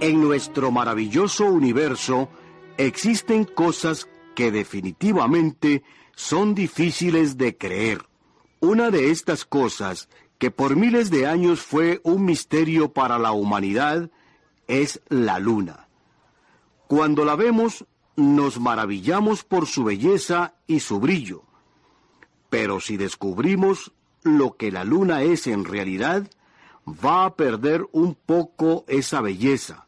En nuestro maravilloso universo existen cosas que definitivamente son difíciles de creer. Una de estas cosas, que por miles de años fue un misterio para la humanidad, es la luna. Cuando la vemos, nos maravillamos por su belleza y su brillo. Pero si descubrimos lo que la luna es en realidad, va a perder un poco esa belleza,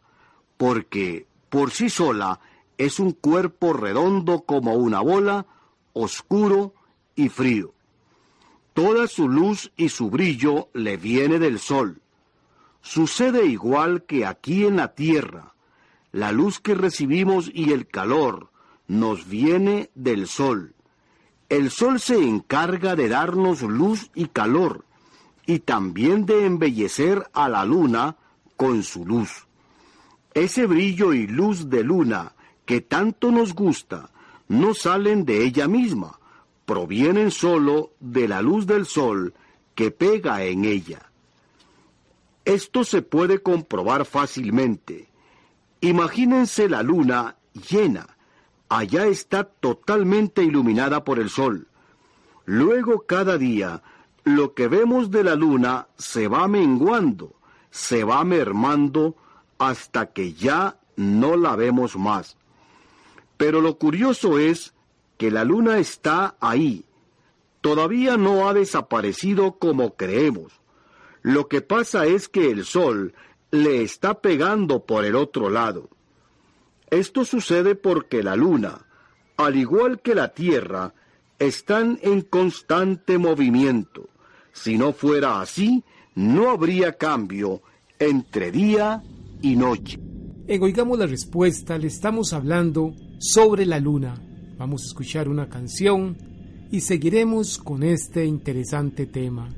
porque por sí sola es un cuerpo redondo como una bola, oscuro y frío. Toda su luz y su brillo le viene del sol. Sucede igual que aquí en la tierra. La luz que recibimos y el calor nos viene del sol. El sol se encarga de darnos luz y calor, y también de embellecer a la luna con su luz. Ese brillo y luz de luna que tanto nos gusta no salen de ella misma, provienen solo de la luz del sol que pega en ella. Esto se puede comprobar fácilmente. Imagínense la luna llena. Allá está totalmente iluminada por el sol. Luego cada día lo que vemos de la luna se va menguando, se va mermando hasta que ya no la vemos más. Pero lo curioso es que la luna está ahí. Todavía no ha desaparecido como creemos. Lo que pasa es que el sol le está pegando por el otro lado. Esto sucede porque la luna, al igual que la Tierra, están en constante movimiento. Si no fuera así, no habría cambio entre día y noche. En Oigamos la Respuesta le estamos hablando sobre la luna. Vamos a escuchar una canción y seguiremos con este interesante tema.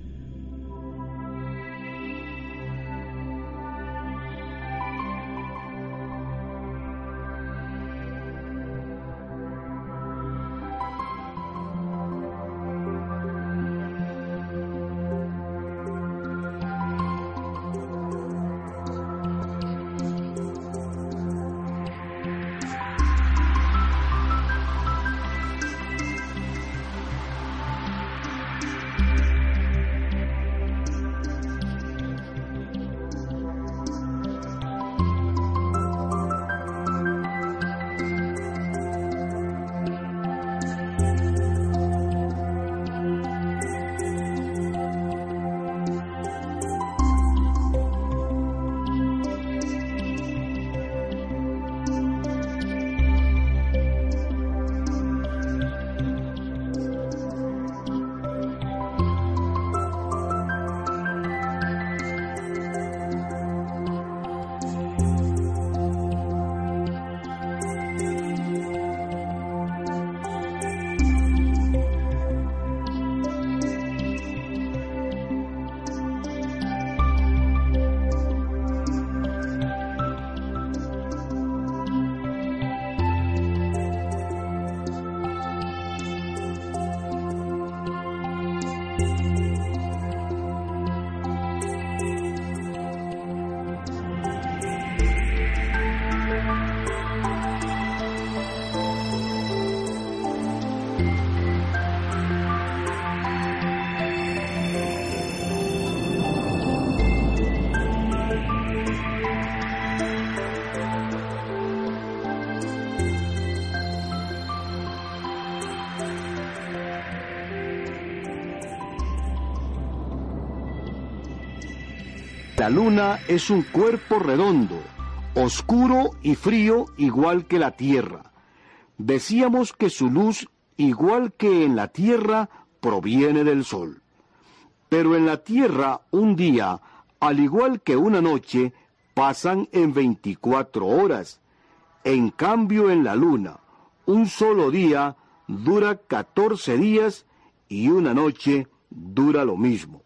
La luna es un cuerpo redondo, oscuro y frío igual que la Tierra. Decíamos que su luz, igual que en la Tierra, proviene del Sol. Pero en la Tierra un día, al igual que una noche, pasan en 24 horas. En cambio en la Luna, un solo día dura 14 días y una noche dura lo mismo.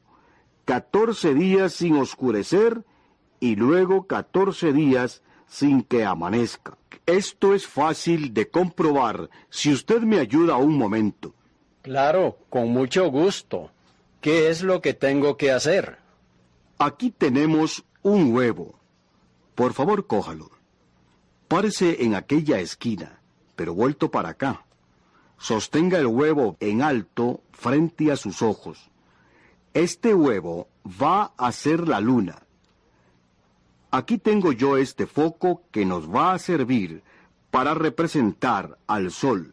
14 días sin oscurecer y luego 14 días sin que amanezca. Esto es fácil de comprobar si usted me ayuda un momento. Claro, con mucho gusto. ¿Qué es lo que tengo que hacer? Aquí tenemos un huevo. Por favor, cójalo. Párese en aquella esquina, pero vuelto para acá. Sostenga el huevo en alto frente a sus ojos. Este huevo va a ser la luna. Aquí tengo yo este foco que nos va a servir para representar al sol.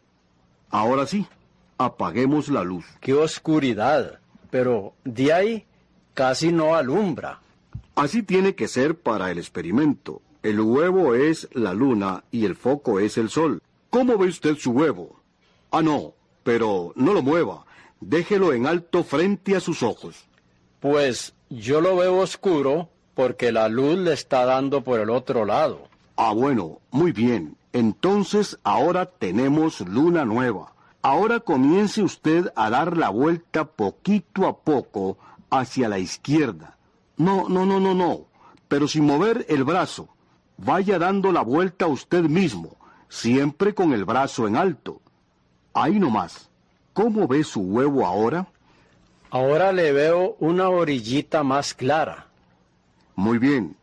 Ahora sí, apaguemos la luz. ¡Qué oscuridad! Pero de ahí casi no alumbra. Así tiene que ser para el experimento. El huevo es la luna y el foco es el sol. ¿Cómo ve usted su huevo? Ah, no, pero no lo mueva. Déjelo en alto frente a sus ojos. Pues yo lo veo oscuro porque la luz le está dando por el otro lado. Ah, bueno, muy bien. Entonces ahora tenemos luna nueva. Ahora comience usted a dar la vuelta poquito a poco hacia la izquierda. No, no, no, no, no. Pero sin mover el brazo. Vaya dando la vuelta usted mismo, siempre con el brazo en alto. Ahí nomás. ¿Cómo ve su huevo ahora? Ahora le veo una orillita más clara. Muy bien.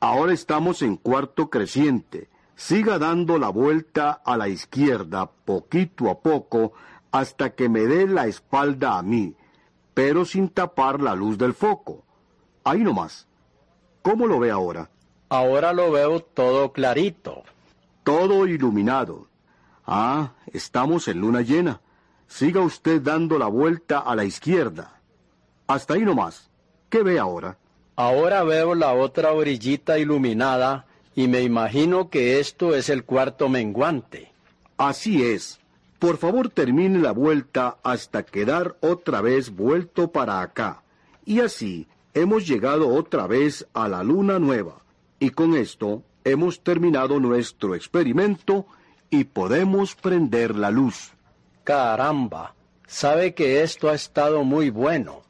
Ahora estamos en cuarto creciente. Siga dando la vuelta a la izquierda poquito a poco hasta que me dé la espalda a mí, pero sin tapar la luz del foco. Ahí nomás. ¿Cómo lo ve ahora? Ahora lo veo todo clarito. Todo iluminado. Ah, estamos en luna llena. Siga usted dando la vuelta a la izquierda. Hasta ahí nomás. ¿Qué ve ahora? Ahora veo la otra orillita iluminada y me imagino que esto es el cuarto menguante. Así es. Por favor termine la vuelta hasta quedar otra vez vuelto para acá. Y así hemos llegado otra vez a la luna nueva. Y con esto hemos terminado nuestro experimento y podemos prender la luz. Caramba, sabe que esto ha estado muy bueno.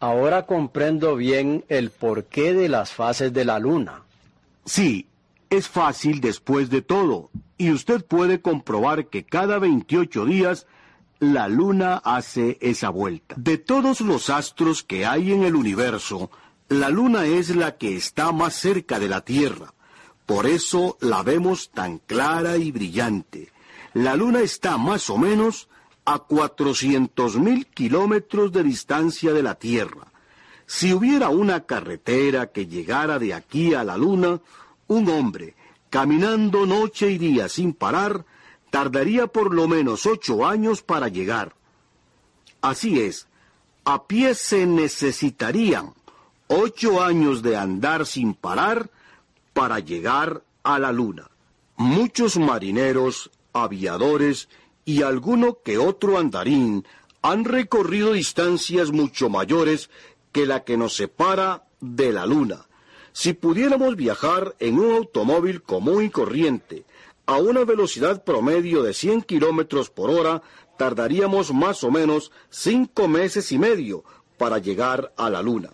Ahora comprendo bien el porqué de las fases de la luna. Sí, es fácil después de todo, y usted puede comprobar que cada 28 días la luna hace esa vuelta. De todos los astros que hay en el universo, la luna es la que está más cerca de la Tierra. Por eso la vemos tan clara y brillante. La luna está más o menos a 400 mil kilómetros de distancia de la Tierra. Si hubiera una carretera que llegara de aquí a la luna, un hombre, caminando noche y día sin parar, tardaría por lo menos ocho años para llegar. Así es, a pie se necesitarían ocho años de andar sin parar para llegar a la luna. Muchos marineros, aviadores y alguno que otro andarín han recorrido distancias mucho mayores que la que nos separa de la luna. Si pudiéramos viajar en un automóvil común y corriente a una velocidad promedio de 100 kilómetros por hora, tardaríamos más o menos cinco meses y medio para llegar a la luna.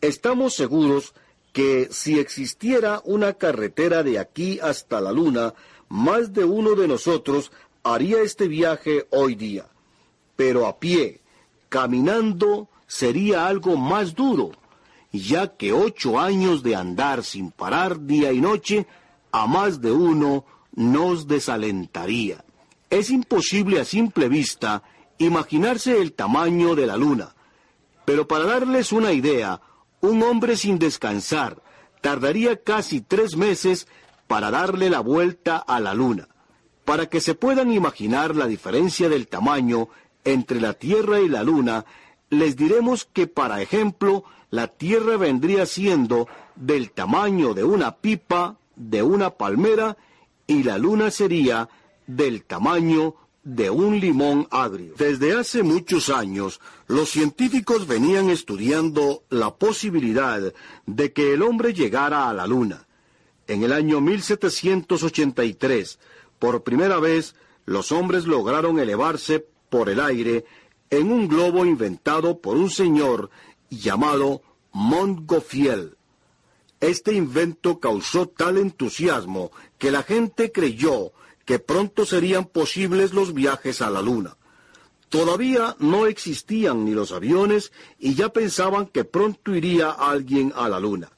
Estamos seguros que si existiera una carretera de aquí hasta la luna, más de uno de nosotros haría este viaje hoy día. Pero a pie, caminando, sería algo más duro, ya que ocho años de andar sin parar día y noche, a más de uno nos desalentaría. Es imposible a simple vista imaginarse el tamaño de la luna, pero para darles una idea, un hombre sin descansar tardaría casi tres meses para darle la vuelta a la luna. Para que se puedan imaginar la diferencia del tamaño entre la Tierra y la luna, les diremos que, para ejemplo, la Tierra vendría siendo del tamaño de una pipa, de una palmera, y la Luna sería del tamaño de un limón agrio. Desde hace muchos años, los científicos venían estudiando la posibilidad de que el hombre llegara a la Luna. En el año 1783, por primera vez, los hombres lograron elevarse por el aire en un globo inventado por un señor llamado Montgolfier. Este invento causó tal entusiasmo que la gente creyó que pronto serían posibles los viajes a la Luna. Todavía no existían ni los aviones y ya pensaban que pronto iría alguien a la Luna.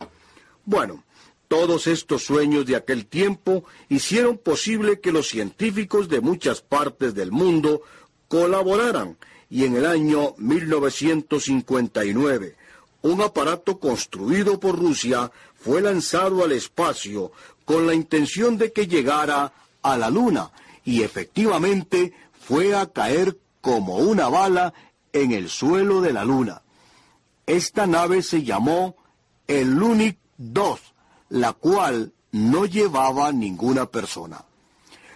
Bueno, todos estos sueños de aquel tiempo hicieron posible que los científicos de muchas partes del mundo colaboraran y en el año 1959 un aparato construido por Rusia fue lanzado al espacio con la intención de que llegara a la Luna y efectivamente fue a caer como una bala en el suelo de la Luna. Esta nave se llamó el Lunik 2, la cual no llevaba ninguna persona.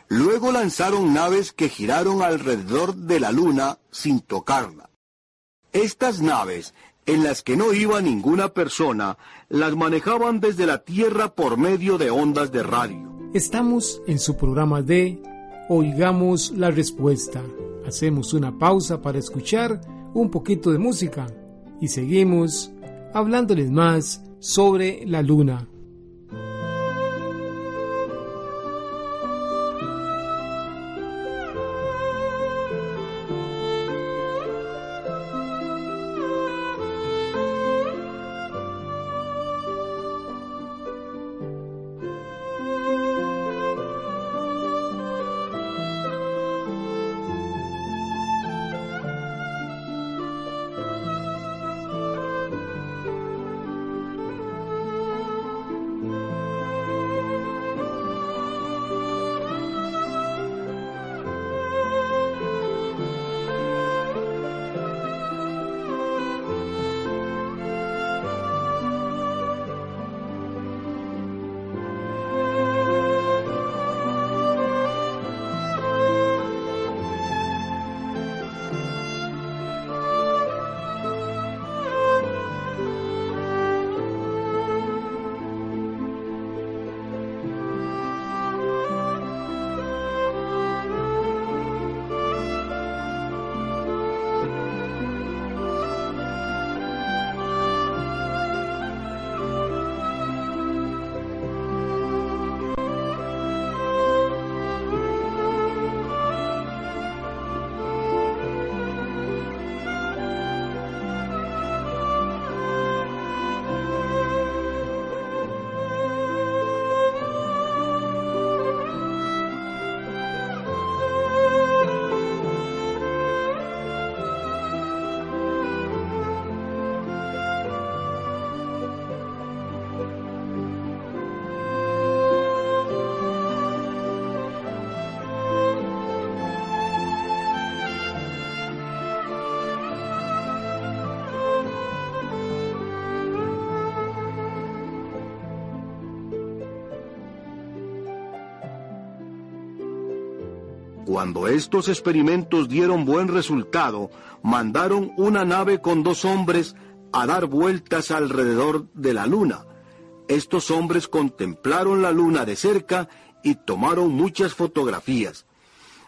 Luego lanzaron naves que giraron alrededor de la Luna sin tocarla. Estas naves, en las que no iba ninguna persona, las manejaban desde la Tierra por medio de ondas de radio. Estamos en su programa de Oigamos la Respuesta. Hacemos una pausa para escuchar un poquito de música y seguimos hablándoles más sobre la luna. Cuando estos experimentos dieron buen resultado, mandaron una nave con dos hombres a dar vueltas alrededor de la luna. Estos hombres contemplaron la luna de cerca y tomaron muchas fotografías.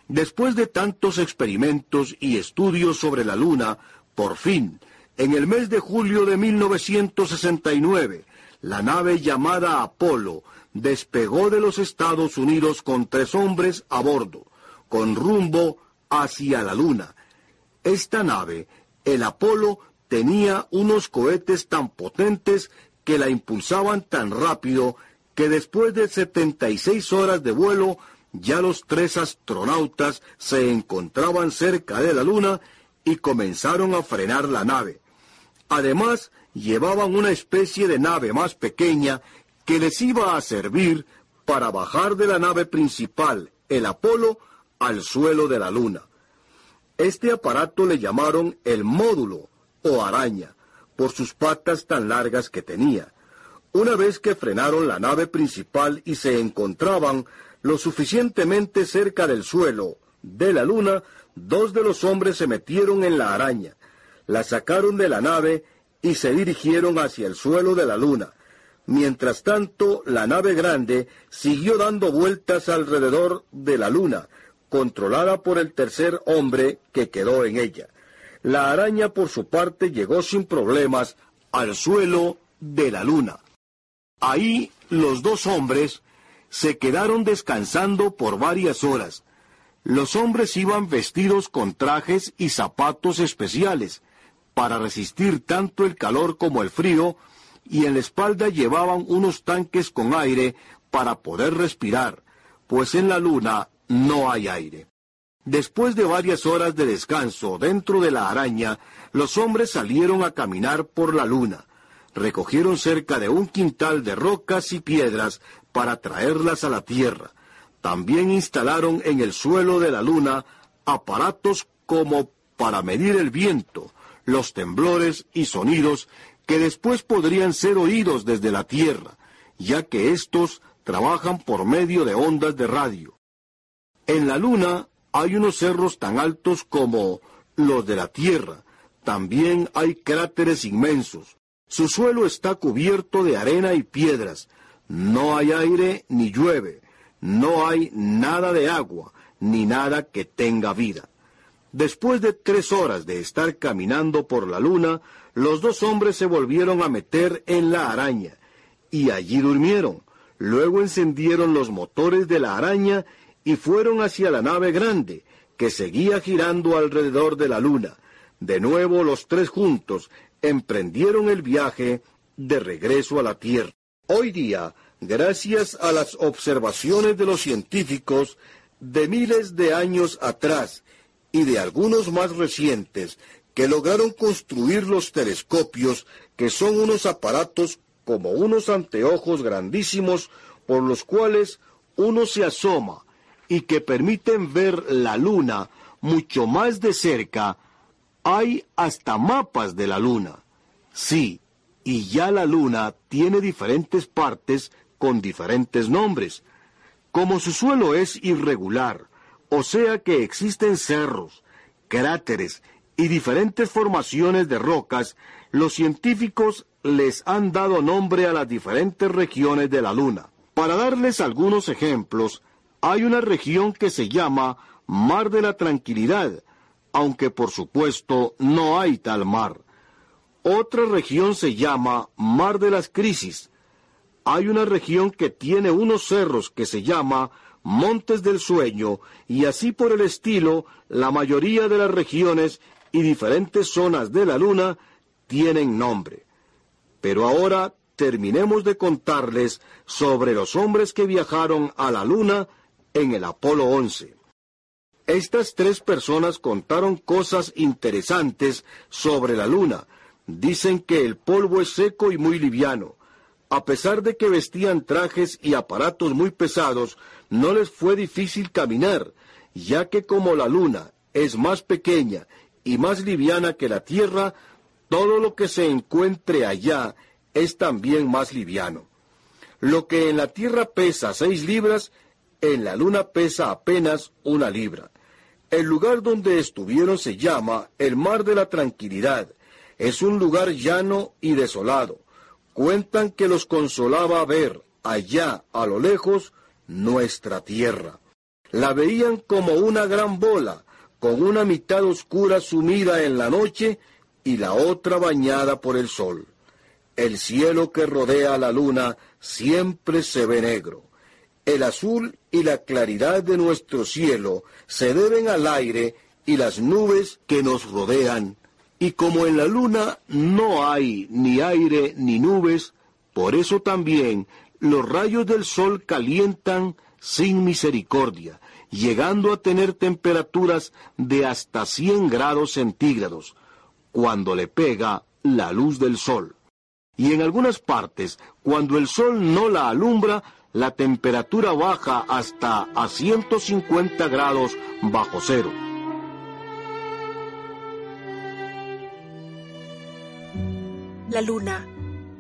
Después de tantos experimentos y estudios sobre la luna, por fin, en el mes de julio de 1969, la nave llamada Apolo despegó de los Estados Unidos con tres hombres a bordo con rumbo hacia la Luna. Esta nave, el Apolo, tenía unos cohetes tan potentes que la impulsaban tan rápido que después de 76 horas de vuelo ya los tres astronautas se encontraban cerca de la Luna y comenzaron a frenar la nave. Además, llevaban una especie de nave más pequeña que les iba a servir para bajar de la nave principal, el Apolo, al suelo de la Luna. Este aparato le llamaron el módulo o araña, por sus patas tan largas que tenía. Una vez que frenaron la nave principal y se encontraban lo suficientemente cerca del suelo de la luna, dos de los hombres se metieron en la araña, la sacaron de la nave y se dirigieron hacia el suelo de la luna. Mientras tanto, la nave grande siguió dando vueltas alrededor de la luna, controlada por el tercer hombre que quedó en ella. La araña, por su parte, llegó sin problemas al suelo de la luna. Ahí los dos hombres se quedaron descansando por varias horas. Los hombres iban vestidos con trajes y zapatos especiales para resistir tanto el calor como el frío, y en la espalda llevaban unos tanques con aire para poder respirar, pues en la luna no hay aire. Después de varias horas de descanso dentro de la araña, los hombres salieron a caminar por la luna. Recogieron cerca de un quintal de rocas y piedras para traerlas a la Tierra. También instalaron en el suelo de la luna aparatos como para medir el viento, los temblores y sonidos que después podrían ser oídos desde la Tierra, ya que estos trabajan por medio de ondas de radio. En la Luna hay unos cerros tan altos como los de la Tierra. También hay cráteres inmensos. Su suelo está cubierto de arena y piedras. No hay aire ni llueve. No hay nada de agua, ni nada que tenga vida. Después de tres horas de estar caminando por la luna, los dos hombres se volvieron a meter en la araña, y allí durmieron. Luego encendieron los motores de la araña y fueron hacia la nave grande, que seguía girando alrededor de la luna. De nuevo los tres juntos emprendieron el viaje de regreso a la Tierra. Hoy día, gracias a las observaciones de los científicos de miles de años atrás y de algunos más recientes que lograron construir los telescopios, que son unos aparatos como unos anteojos grandísimos por los cuales uno se asoma y que permiten ver la luna mucho más de cerca, hay hasta mapas de la luna. Sí, y ya la luna tiene diferentes partes con diferentes nombres. Como su suelo es irregular, o sea que existen cerros, cráteres y diferentes formaciones de rocas, los científicos les han dado nombre a las diferentes regiones de la Luna. Para darles algunos ejemplos, hay una región que se llama Mar de la Tranquilidad, aunque por supuesto no hay tal mar. Otra región se llama Mar de las Crisis. Hay una región que tiene unos cerros que se llama Montes del Sueño y así por el estilo, la mayoría de las regiones y diferentes zonas de la Luna tienen nombre. Pero ahora terminemos de contarles sobre los hombres que viajaron a la Luna en el Apolo 11. Estas tres personas contaron cosas interesantes sobre la Luna. Dicen que el polvo es seco y muy liviano. A pesar de que vestían trajes y aparatos muy pesados, no les fue difícil caminar, ya que como la Luna es más pequeña y más liviana que la Tierra, todo lo que se encuentre allá es también más liviano. Lo que en la Tierra pesa seis libras, en la luna pesa apenas una libra. El lugar donde estuvieron se llama el Mar de la Tranquilidad. Es un lugar llano y desolado. Cuentan que los consolaba ver allá a lo lejos nuestra tierra. La veían como una gran bola, con una mitad oscura sumida en la noche y la otra bañada por el sol. El cielo que rodea a la luna siempre se ve negro. El azul y la claridad de nuestro cielo se deben al aire y las nubes que nos rodean. Y como en la luna no hay ni aire ni nubes, por eso también los rayos del sol calientan sin misericordia, llegando a tener temperaturas de hasta 100 grados centígrados, cuando le pega la luz del sol. Y en algunas partes, cuando el sol no la alumbra, la temperatura baja hasta a 150 grados bajo cero. La luna,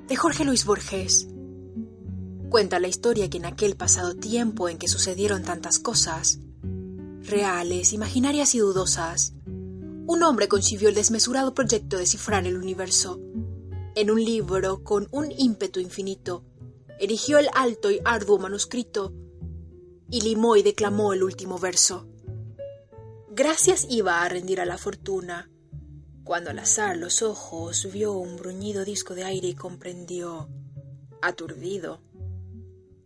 de Jorge Luis Borges. Cuenta la historia que en aquel pasado tiempo en que sucedieron tantas cosas, reales, imaginarias y dudosas, un hombre concibió el desmesurado proyecto de cifrar el universo. En un libro con un ímpetu infinito, erigió el alto y arduo manuscrito y limó y declamó el último verso. Gracias iba a rendir a la fortuna, cuando al azar los ojos vio un bruñido disco de aire y comprendió, aturdido,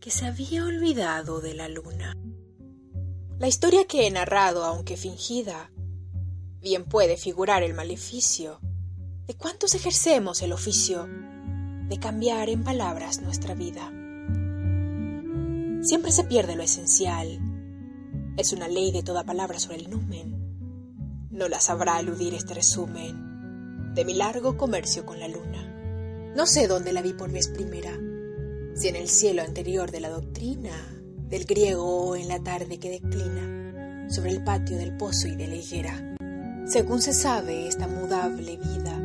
que se había olvidado de la luna. La historia que he narrado, aunque fingida, bien puede figurar el maleficio de cuántos ejercemos el oficio de cambiar en palabras nuestra vida. Siempre se pierde lo esencial. Es una ley de toda palabra sobre el numen. No la sabrá eludir este resumen de mi largo comercio con la luna. No sé dónde la vi por vez primera, si en el cielo anterior de la doctrina, del griego o en la tarde que declina, sobre el patio del pozo y de la higuera. Según se sabe, esta mudable vida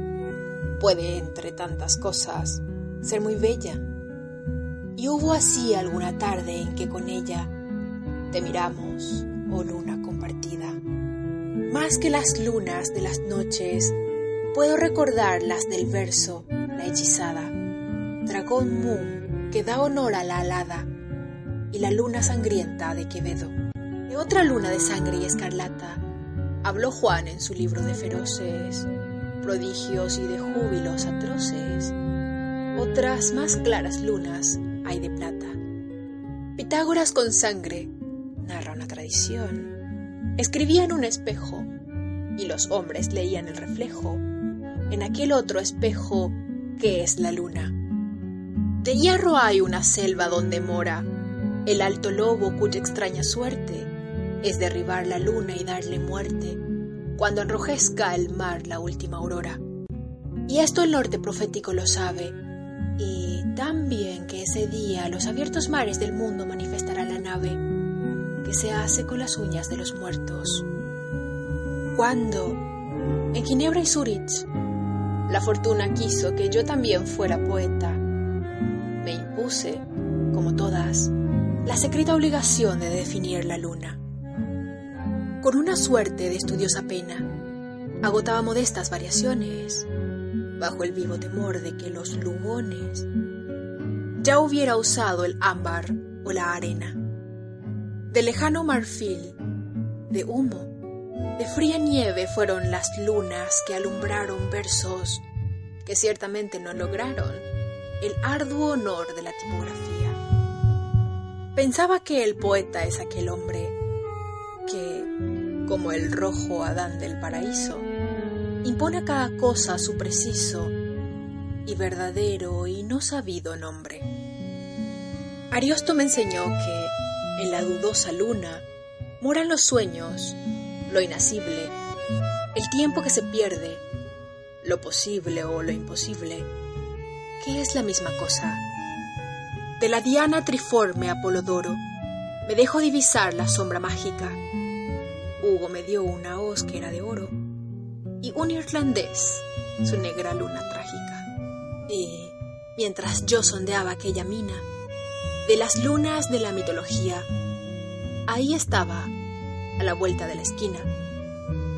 puede, entre tantas cosas, ser muy bella. Y hubo así alguna tarde en que con ella te miramos, oh luna compartida. Más que las lunas de las noches, puedo recordar las del verso, la hechizada, dragón Moon que da honor a la alada, y la luna sangrienta de Quevedo. De otra luna de sangre y escarlata, habló Juan en su libro de feroces prodigios y de júbilos atroces. Otras más claras lunas hay de plata. Pitágoras con sangre, narra una tradición, escribía en un espejo y los hombres leían el reflejo en aquel otro espejo que es la luna. De hierro hay una selva donde mora el alto lobo cuya extraña suerte es derribar la luna y darle muerte cuando enrojezca el mar la última aurora. Y esto el norte profético lo sabe, y también que ese día los abiertos mares del mundo manifestará la nave que se hace con las uñas de los muertos. Cuando, en Ginebra y Zurich, la fortuna quiso que yo también fuera poeta, me impuse, como todas, la secreta obligación de definir la luna. Con una suerte de estudiosa pena, agotaba modestas variaciones, bajo el vivo temor de que los lugones ya hubiera usado el ámbar o la arena. De lejano marfil, de humo, de fría nieve fueron las lunas que alumbraron versos que ciertamente no lograron el arduo honor de la tipografía. Pensaba que el poeta es aquel hombre que, como el rojo Adán del paraíso, impone a cada cosa su preciso y verdadero y no sabido nombre. Ariosto me enseñó que en la dudosa luna moran los sueños, lo inacible, el tiempo que se pierde, lo posible o lo imposible, que es la misma cosa. De la diana triforme Apolodoro me dejo divisar la sombra mágica Hugo me dio una hoz que era de oro y un irlandés su negra luna trágica. Y mientras yo sondeaba aquella mina de las lunas de la mitología, ahí estaba, a la vuelta de la esquina,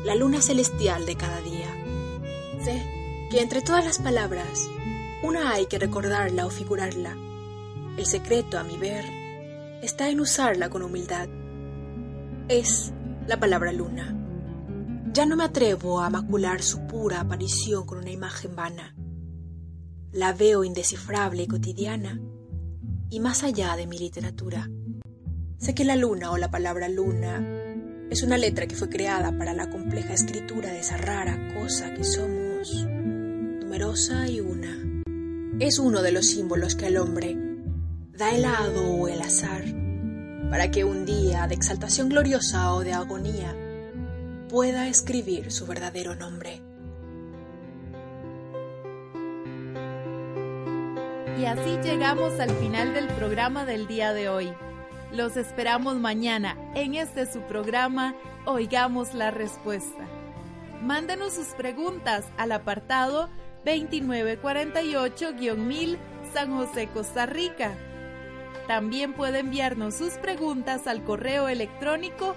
la luna celestial de cada día. Sé que entre todas las palabras, una hay que recordarla o figurarla. El secreto, a mi ver, está en usarla con humildad. Es la palabra luna. Ya no me atrevo a macular su pura aparición con una imagen vana. La veo indescifrable y cotidiana, y más allá de mi literatura. Sé que la luna o la palabra luna es una letra que fue creada para la compleja escritura de esa rara cosa que somos, numerosa y una. Es uno de los símbolos que al hombre da el hado o el azar para que un día de exaltación gloriosa o de agonía pueda escribir su verdadero nombre. Y así llegamos al final del programa del día de hoy. Los esperamos mañana en este su programa Oigamos la Respuesta. Mándenos sus preguntas al apartado 2948-1000 San José, Costa Rica. También puede enviarnos sus preguntas al correo electrónico